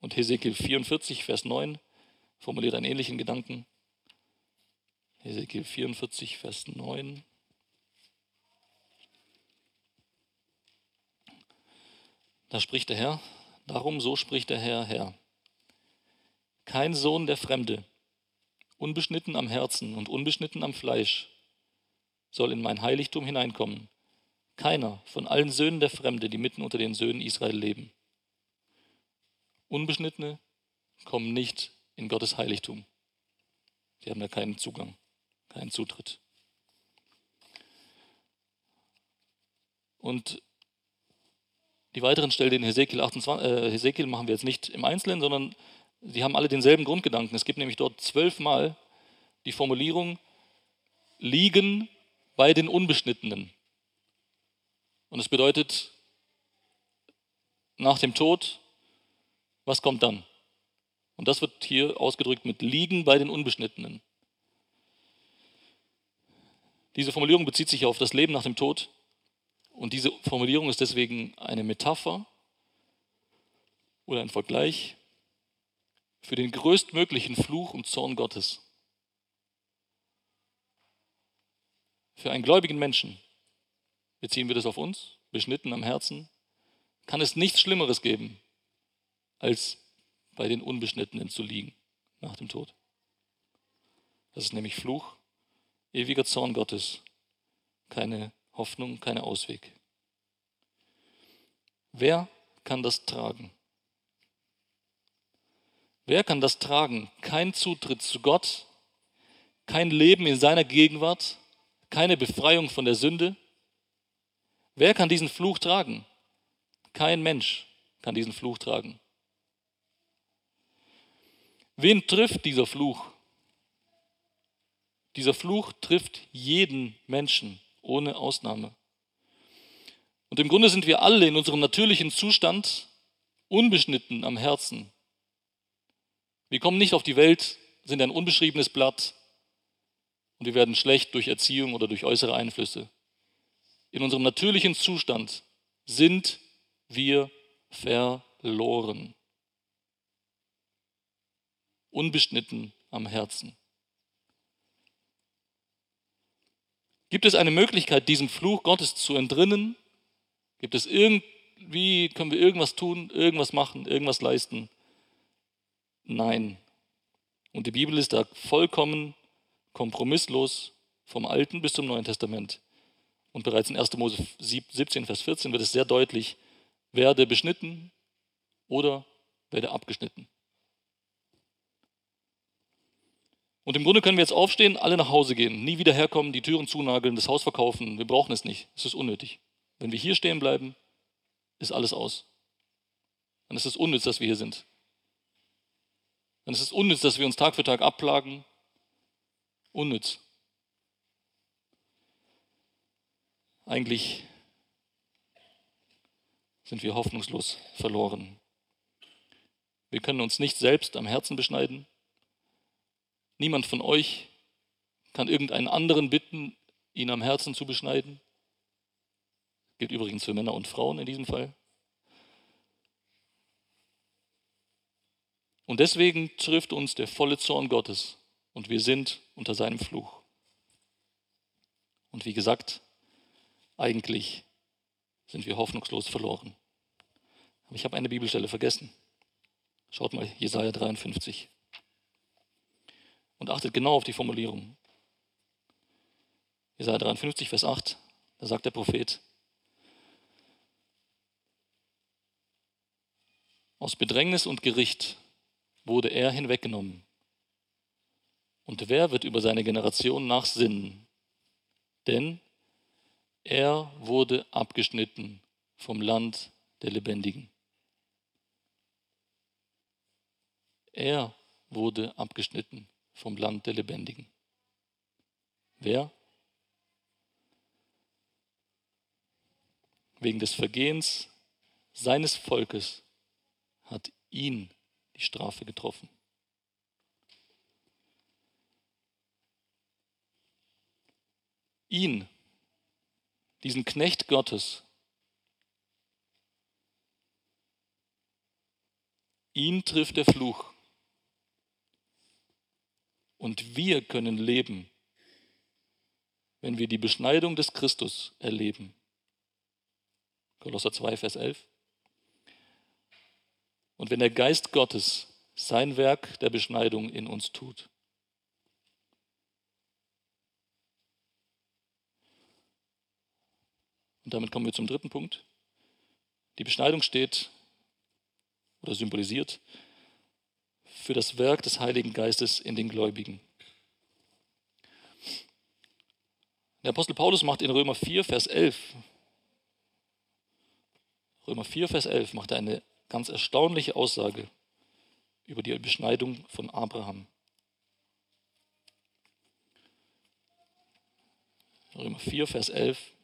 Und Hesekiel 44, Vers 9 formuliert einen ähnlichen Gedanken. Hesekiel 44, Vers 9. Da spricht der Herr, darum so spricht der Herr, Herr. Kein Sohn der Fremde, unbeschnitten am Herzen und unbeschnitten am Fleisch, soll in mein Heiligtum hineinkommen. Keiner von allen Söhnen der Fremde, die mitten unter den Söhnen Israel leben. Unbeschnittene kommen nicht in Gottes Heiligtum. Sie haben da keinen Zugang, keinen Zutritt. Und die weiteren Stellen in Hesekiel, 28, äh, Hesekiel machen wir jetzt nicht im Einzelnen, sondern sie haben alle denselben Grundgedanken. Es gibt nämlich dort zwölfmal die Formulierung, liegen bei den Unbeschnittenen. Und es bedeutet, nach dem Tod, was kommt dann? Und das wird hier ausgedrückt mit liegen bei den Unbeschnittenen. Diese Formulierung bezieht sich auf das Leben nach dem Tod. Und diese Formulierung ist deswegen eine Metapher oder ein Vergleich für den größtmöglichen Fluch und Zorn Gottes. Für einen gläubigen Menschen, beziehen wir das auf uns, beschnitten am Herzen, kann es nichts Schlimmeres geben, als bei den Unbeschnittenen zu liegen nach dem Tod. Das ist nämlich Fluch, ewiger Zorn Gottes keine Hoffnung, kein Ausweg. Wer kann das tragen? Wer kann das tragen? Kein Zutritt zu Gott, kein Leben in seiner Gegenwart, keine Befreiung von der Sünde. Wer kann diesen Fluch tragen? Kein Mensch kann diesen Fluch tragen. Wen trifft dieser Fluch? Dieser Fluch trifft jeden Menschen ohne Ausnahme. Und im Grunde sind wir alle in unserem natürlichen Zustand unbeschnitten am Herzen. Wir kommen nicht auf die Welt, sind ein unbeschriebenes Blatt und wir werden schlecht durch Erziehung oder durch äußere Einflüsse. In unserem natürlichen Zustand sind wir verloren. Unbeschnitten am Herzen. Gibt es eine Möglichkeit, diesem Fluch Gottes zu entrinnen? Gibt es irgendwie, können wir irgendwas tun, irgendwas machen, irgendwas leisten? Nein. Und die Bibel ist da vollkommen kompromisslos vom Alten bis zum Neuen Testament. Und bereits in 1. Mose 17, Vers 14 wird es sehr deutlich, werde beschnitten oder werde abgeschnitten. Und im Grunde können wir jetzt aufstehen, alle nach Hause gehen, nie wieder herkommen, die Türen zunageln, das Haus verkaufen. Wir brauchen es nicht. Es ist unnötig. Wenn wir hier stehen bleiben, ist alles aus. Dann ist es unnütz, dass wir hier sind. Dann ist es unnütz, dass wir uns Tag für Tag abplagen. Unnütz. Eigentlich sind wir hoffnungslos verloren. Wir können uns nicht selbst am Herzen beschneiden. Niemand von euch kann irgendeinen anderen bitten, ihn am Herzen zu beschneiden. Gilt übrigens für Männer und Frauen in diesem Fall. Und deswegen trifft uns der volle Zorn Gottes und wir sind unter seinem Fluch. Und wie gesagt, eigentlich sind wir hoffnungslos verloren. Aber ich habe eine Bibelstelle vergessen. Schaut mal, Jesaja 53 und achtet genau auf die Formulierung. Jesaja 53, Vers 8, da sagt der Prophet, aus Bedrängnis und Gericht wurde er hinweggenommen. Und wer wird über seine Generation nachsinnen? Denn er wurde abgeschnitten vom Land der Lebendigen. Er wurde abgeschnitten vom Land der Lebendigen. Wer? Wegen des Vergehens seines Volkes hat ihn die Strafe getroffen. Ihn, diesen Knecht Gottes, ihn trifft der Fluch. Und wir können leben, wenn wir die Beschneidung des Christus erleben. Kolosser 2, Vers 11. Und wenn der Geist Gottes sein Werk der Beschneidung in uns tut. Und damit kommen wir zum dritten Punkt. Die Beschneidung steht oder symbolisiert für das Werk des Heiligen Geistes in den Gläubigen. Der Apostel Paulus macht in Römer 4, Vers 11, Römer 4, Vers 11 macht er eine ganz erstaunliche Aussage über die Beschneidung von Abraham. Römer 4, Vers 11.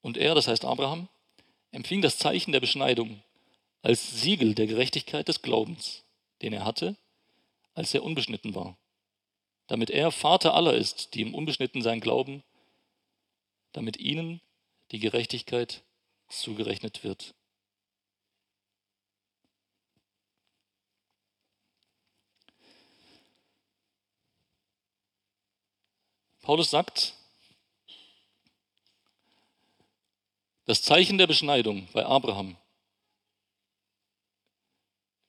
Und er, das heißt Abraham, empfing das Zeichen der Beschneidung als Siegel der Gerechtigkeit des Glaubens, den er hatte, als er unbeschnitten war, damit er Vater aller ist, die im Unbeschnittensein glauben, damit ihnen die Gerechtigkeit zugerechnet wird. Paulus sagt, Das Zeichen der Beschneidung bei Abraham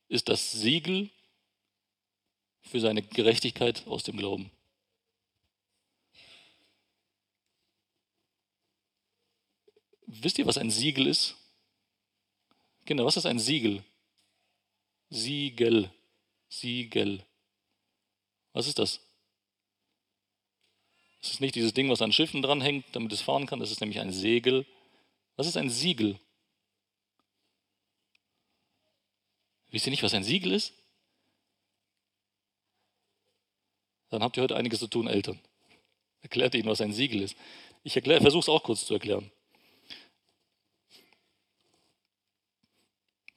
ist das Siegel für seine Gerechtigkeit aus dem Glauben. Wisst ihr, was ein Siegel ist? Kinder, was ist ein Siegel? Siegel. Siegel. Was ist das? Es ist nicht dieses Ding, was an Schiffen dranhängt, damit es fahren kann. Das ist nämlich ein Segel. Was ist ein Siegel? Wisst ihr nicht, was ein Siegel ist? Dann habt ihr heute einiges zu tun, Eltern. Erklärt ihnen, was ein Siegel ist. Ich versuche es auch kurz zu erklären.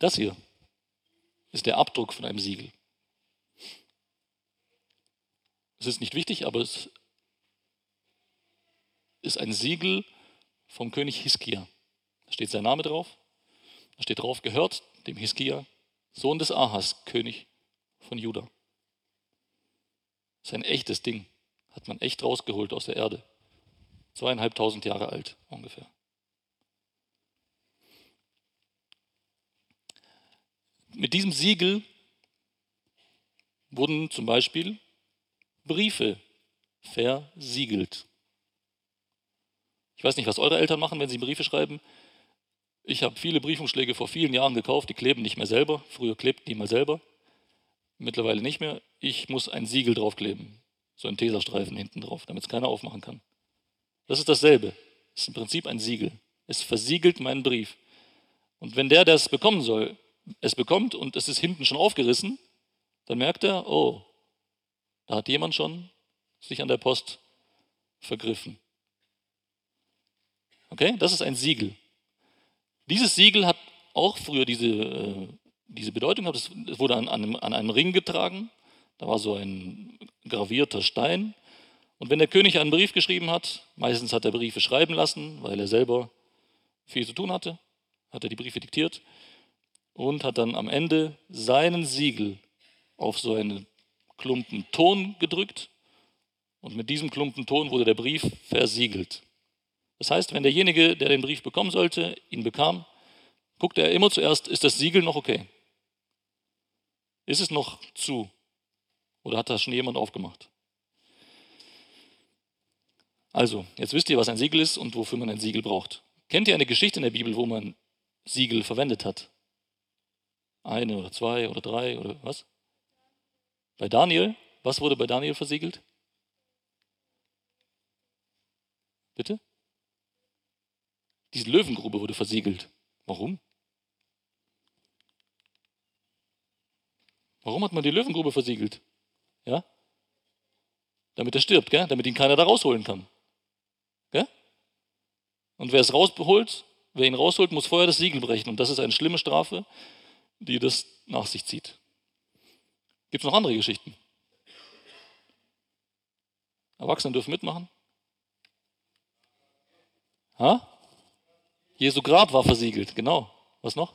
Das hier ist der Abdruck von einem Siegel. Es ist nicht wichtig, aber es ist ein Siegel vom König Hiskia. Steht sein Name drauf. Da steht drauf, gehört dem Hiskia, Sohn des Ahas, König von Juda. Das ist ein echtes Ding. Hat man echt rausgeholt aus der Erde. Zweieinhalbtausend Jahre alt ungefähr. Mit diesem Siegel wurden zum Beispiel Briefe versiegelt. Ich weiß nicht, was eure Eltern machen, wenn sie Briefe schreiben. Ich habe viele Briefumschläge vor vielen Jahren gekauft, die kleben nicht mehr selber. Früher klebten die mal selber, mittlerweile nicht mehr. Ich muss ein Siegel draufkleben, so ein Teserstreifen hinten drauf, damit es keiner aufmachen kann. Das ist dasselbe. Das ist im Prinzip ein Siegel. Es versiegelt meinen Brief. Und wenn der, der es bekommen soll, es bekommt und es ist hinten schon aufgerissen, dann merkt er, oh, da hat jemand schon sich an der Post vergriffen. Okay, das ist ein Siegel. Dieses Siegel hat auch früher diese, äh, diese Bedeutung gehabt. Es wurde an, an, an einem Ring getragen. Da war so ein gravierter Stein. Und wenn der König einen Brief geschrieben hat, meistens hat er Briefe schreiben lassen, weil er selber viel zu tun hatte, hat er die Briefe diktiert und hat dann am Ende seinen Siegel auf so einen Klumpen Ton gedrückt und mit diesem Klumpen Ton wurde der Brief versiegelt. Das heißt, wenn derjenige, der den Brief bekommen sollte, ihn bekam, guckte er immer zuerst, ist das Siegel noch okay? Ist es noch zu? Oder hat das schon jemand aufgemacht? Also, jetzt wisst ihr, was ein Siegel ist und wofür man ein Siegel braucht. Kennt ihr eine Geschichte in der Bibel, wo man Siegel verwendet hat? Eine oder zwei oder drei oder was? Bei Daniel, was wurde bei Daniel versiegelt? Bitte? Diese Löwengrube wurde versiegelt. Warum? Warum hat man die Löwengrube versiegelt? Ja? Damit er stirbt, gell? damit ihn keiner da rausholen kann. Gell? Und wer es rausholt, wer ihn rausholt, muss vorher das Siegel brechen. Und das ist eine schlimme Strafe, die das nach sich zieht. Gibt es noch andere Geschichten? Erwachsene dürfen mitmachen. Ha? Jesu Grab war versiegelt, genau. Was noch?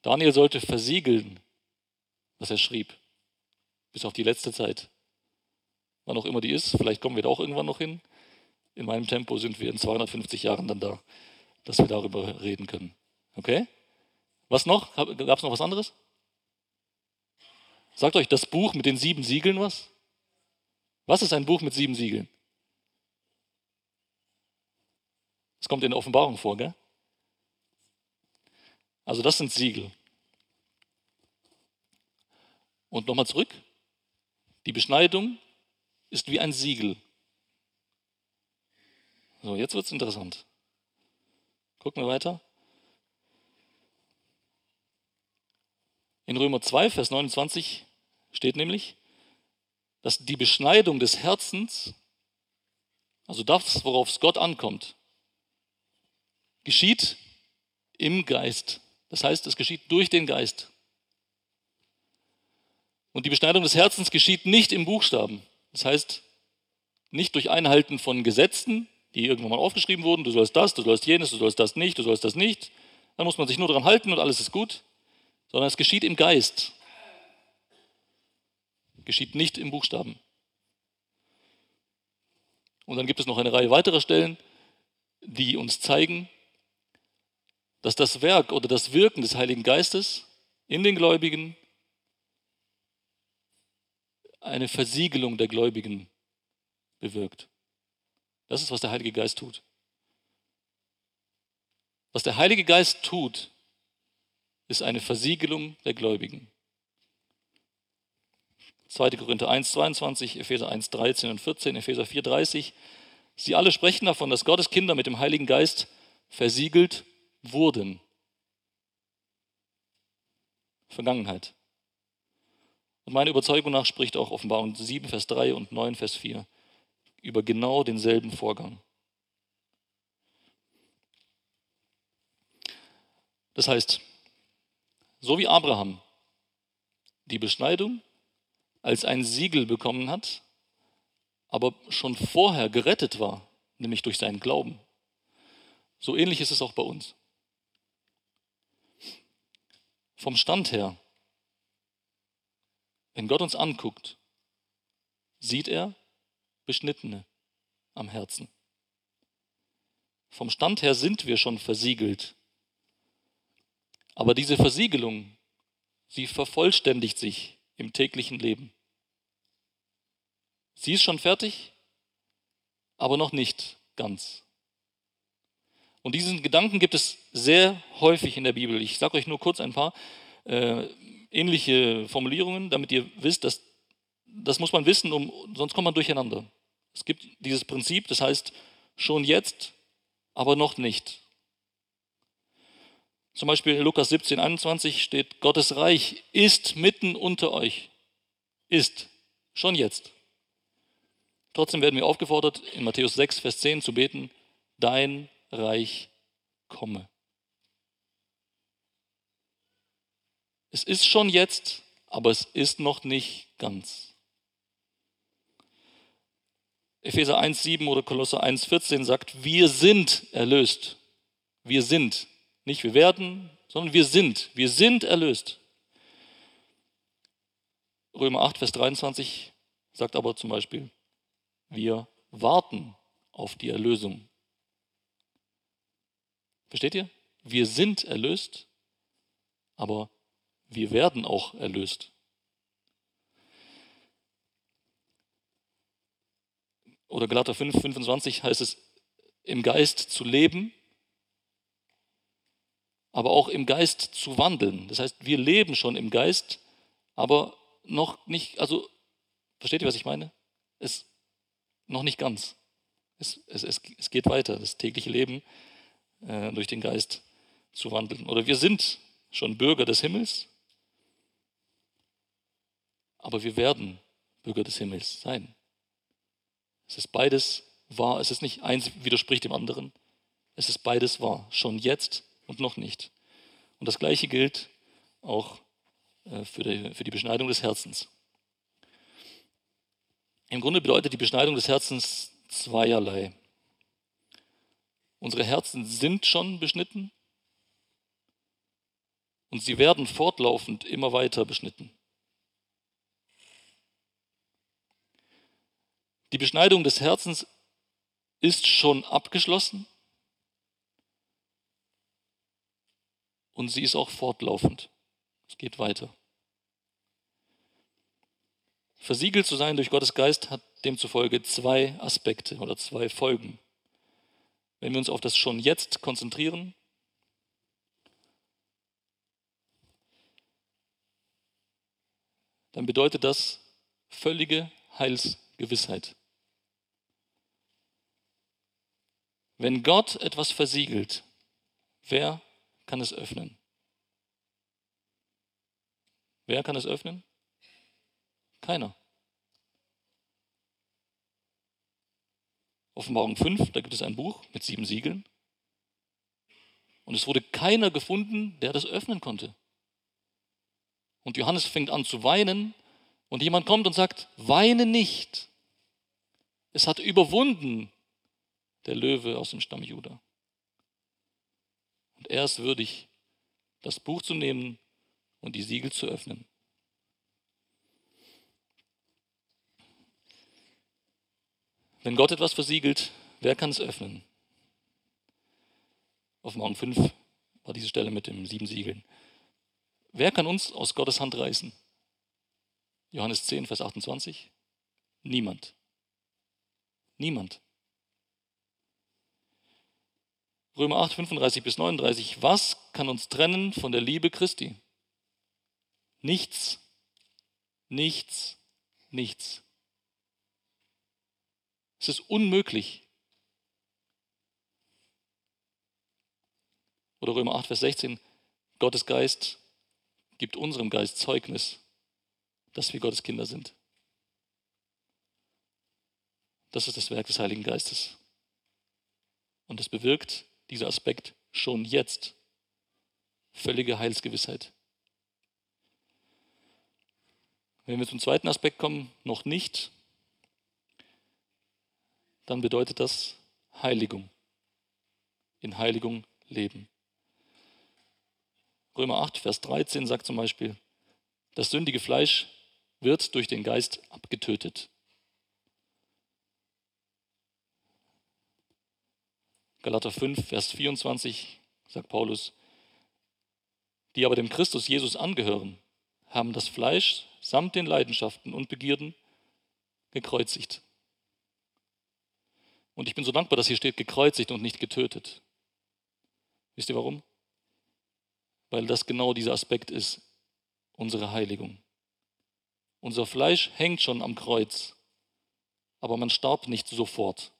Daniel sollte versiegeln, was er schrieb, bis auf die letzte Zeit. Wann auch immer die ist, vielleicht kommen wir da auch irgendwann noch hin. In meinem Tempo sind wir in 250 Jahren dann da, dass wir darüber reden können. Okay? Was noch? Gab es noch was anderes? Sagt euch das Buch mit den sieben Siegeln was? Was ist ein Buch mit sieben Siegeln? Das kommt in der Offenbarung vor, gell? Also das sind Siegel. Und nochmal zurück. Die Beschneidung ist wie ein Siegel. So, jetzt wird es interessant. Gucken wir weiter. In Römer 2, Vers 29 steht nämlich, dass die Beschneidung des Herzens, also das, worauf es Gott ankommt, geschieht im Geist. Das heißt, es geschieht durch den Geist. Und die Beschneidung des Herzens geschieht nicht im Buchstaben. Das heißt, nicht durch Einhalten von Gesetzen, die irgendwann mal aufgeschrieben wurden, du sollst das, du sollst jenes, du sollst das nicht, du sollst das nicht. Dann muss man sich nur daran halten und alles ist gut. Sondern es geschieht im Geist geschieht nicht im Buchstaben. Und dann gibt es noch eine Reihe weiterer Stellen, die uns zeigen, dass das Werk oder das Wirken des Heiligen Geistes in den Gläubigen eine Versiegelung der Gläubigen bewirkt. Das ist, was der Heilige Geist tut. Was der Heilige Geist tut, ist eine Versiegelung der Gläubigen. 2. Korinther 1, 22, Epheser 1, 13 und 14, Epheser 4, 30. Sie alle sprechen davon, dass Gottes Kinder mit dem Heiligen Geist versiegelt wurden. Vergangenheit. Und meiner Überzeugung nach spricht auch Offenbarung 7, Vers 3 und 9, Vers 4 über genau denselben Vorgang. Das heißt, so wie Abraham die Beschneidung als ein Siegel bekommen hat, aber schon vorher gerettet war, nämlich durch seinen Glauben, so ähnlich ist es auch bei uns. Vom Stand her, wenn Gott uns anguckt, sieht er Beschnittene am Herzen. Vom Stand her sind wir schon versiegelt aber diese Versiegelung, sie vervollständigt sich im täglichen Leben. Sie ist schon fertig, aber noch nicht ganz. Und diesen Gedanken gibt es sehr häufig in der Bibel. Ich sage euch nur kurz ein paar äh, ähnliche Formulierungen, damit ihr wisst, dass das muss man wissen, um, sonst kommt man durcheinander. Es gibt dieses Prinzip, das heißt schon jetzt, aber noch nicht. Zum Beispiel in Lukas 17, 21 steht, Gottes Reich ist mitten unter euch. Ist. Schon jetzt. Trotzdem werden wir aufgefordert, in Matthäus 6, Vers 10 zu beten, dein Reich komme. Es ist schon jetzt, aber es ist noch nicht ganz. Epheser 1, 7 oder Kolosser 1, 14 sagt, wir sind erlöst. Wir sind. Nicht wir werden, sondern wir sind. Wir sind erlöst. Römer 8, Vers 23 sagt aber zum Beispiel, wir warten auf die Erlösung. Versteht ihr? Wir sind erlöst, aber wir werden auch erlöst. Oder Galater 5, 25 heißt es, im Geist zu leben aber auch im Geist zu wandeln. Das heißt, wir leben schon im Geist, aber noch nicht, also versteht ihr, was ich meine? Es noch nicht ganz. Es, es, es, es geht weiter, das tägliche Leben äh, durch den Geist zu wandeln. Oder wir sind schon Bürger des Himmels, aber wir werden Bürger des Himmels sein. Es ist beides wahr. Es ist nicht eins widerspricht dem anderen. Es ist beides wahr. Schon jetzt und noch nicht. Und das Gleiche gilt auch äh, für die, für die Beschneidung des Herzens. Im Grunde bedeutet die Beschneidung des Herzens zweierlei. Unsere Herzen sind schon beschnitten und sie werden fortlaufend immer weiter beschnitten. Die Beschneidung des Herzens ist schon abgeschlossen und sie ist auch fortlaufend. Es geht weiter. Versiegelt zu sein durch Gottes Geist hat demzufolge zwei Aspekte oder zwei Folgen. Wenn wir uns auf das schon jetzt konzentrieren, dann bedeutet das völlige Heilsgewissheit. Wenn Gott etwas versiegelt, wer kann es öffnen? Wer kann es öffnen? Keiner. Offenbarung 5, da gibt es ein Buch mit sieben Siegeln. Und es wurde keiner gefunden, der das öffnen konnte. Und Johannes fängt an zu weinen und jemand kommt und sagt, weine nicht. Es hat überwunden der Löwe aus dem Stamm Judah. Und er ist würdig, das Buch zu nehmen und die Siegel zu öffnen. Wenn Gott etwas versiegelt, wer kann es öffnen? Auf Morgen 5, war diese Stelle mit den sieben Siegeln. Wer kann uns aus Gottes Hand reißen? Johannes 10, Vers 28. Niemand. Niemand. Römer 8, 35 bis 39. Was kann uns trennen von der Liebe Christi? Nichts. Nichts. Nichts. Es ist unmöglich. Oder Römer 8, Vers 16. Gottes Geist gibt unserem Geist Zeugnis, dass wir Gottes Kinder sind. Das ist das Werk des Heiligen Geistes. Und es bewirkt dieser Aspekt schon jetzt völlige Heilsgewissheit. Wenn wir zum zweiten Aspekt kommen, noch nicht, dann bedeutet das Heiligung. In Heiligung leben. Römer 8, Vers 13 sagt zum Beispiel, das sündige Fleisch wird durch den Geist abgetötet. Galater 5, Vers 24 sagt Paulus, die aber dem Christus Jesus angehören, haben das Fleisch samt den Leidenschaften und Begierden gekreuzigt. Und ich bin so dankbar, dass hier steht gekreuzigt und nicht getötet. Wisst ihr warum? Weil das genau dieser Aspekt ist, unsere Heiligung. Unser Fleisch hängt schon am Kreuz, aber man starb nicht sofort.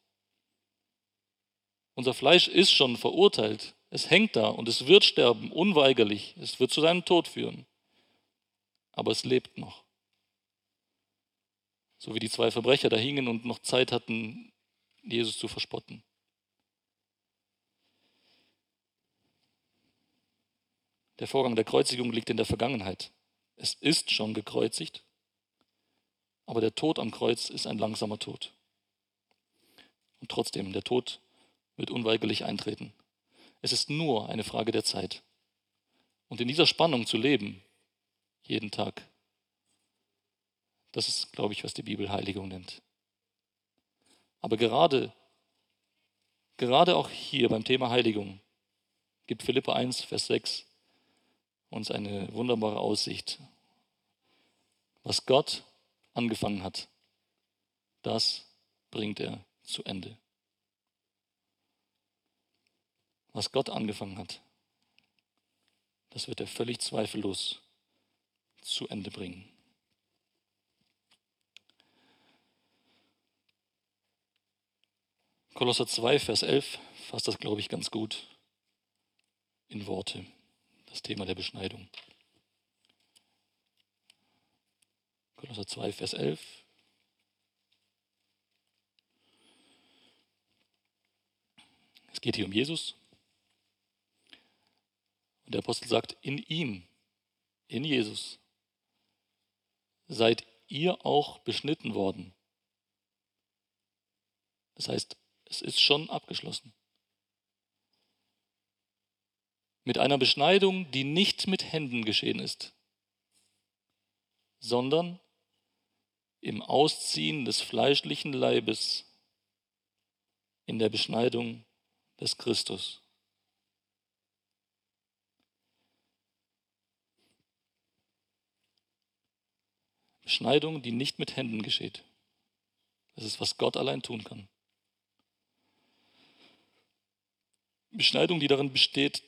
Unser Fleisch ist schon verurteilt. Es hängt da und es wird sterben, unweigerlich. Es wird zu seinem Tod führen. Aber es lebt noch. So wie die zwei Verbrecher da hingen und noch Zeit hatten, Jesus zu verspotten. Der Vorgang der Kreuzigung liegt in der Vergangenheit. Es ist schon gekreuzigt, aber der Tod am Kreuz ist ein langsamer Tod. Und trotzdem, der Tod wird unweigerlich eintreten. Es ist nur eine Frage der Zeit. Und in dieser Spannung zu leben, jeden Tag, das ist, glaube ich, was die Bibel Heiligung nennt. Aber gerade, gerade auch hier beim Thema Heiligung gibt Philippa 1, Vers 6 uns eine wunderbare Aussicht. Was Gott angefangen hat, das bringt er zu Ende was Gott angefangen hat, das wird er völlig zweifellos zu Ende bringen. Kolosser 2, Vers 11 fasst das, glaube ich, ganz gut in Worte, das Thema der Beschneidung. Kolosser 2, Vers 11. Es geht hier um Jesus. Der Apostel sagt, in ihm, in Jesus, seid ihr auch beschnitten worden. Das heißt, es ist schon abgeschlossen. Mit einer Beschneidung, die nicht mit Händen geschehen ist, sondern im Ausziehen des fleischlichen Leibes in der Beschneidung des Christus. Beschneidung, die nicht mit Händen geschieht. Das ist, was Gott allein tun kann. Beschneidung, die darin besteht,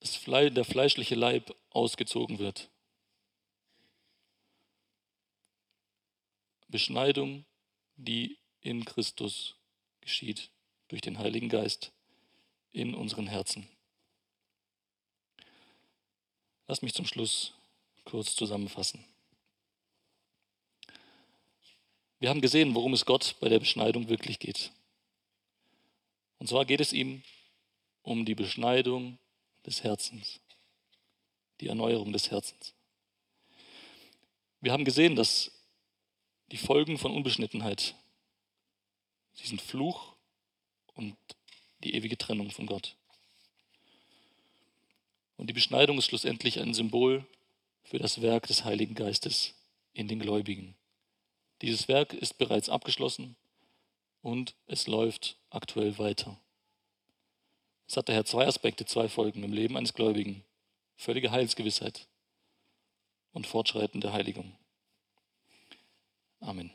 dass der fleischliche Leib ausgezogen wird. Beschneidung, die in Christus geschieht, durch den Heiligen Geist in unseren Herzen. Lass mich zum Schluss kurz zusammenfassen. Wir haben gesehen, worum es Gott bei der Beschneidung wirklich geht. Und zwar geht es ihm um die Beschneidung des Herzens, die Erneuerung des Herzens. Wir haben gesehen, dass die Folgen von Unbeschnittenheit, sie sind Fluch und die ewige Trennung von Gott. Und die Beschneidung ist schlussendlich ein Symbol für das Werk des Heiligen Geistes in den Gläubigen. Dieses Werk ist bereits abgeschlossen und es läuft aktuell weiter. Es hat daher zwei Aspekte, zwei Folgen im Leben eines Gläubigen. Völlige Heilsgewissheit und fortschreitende Heiligung. Amen.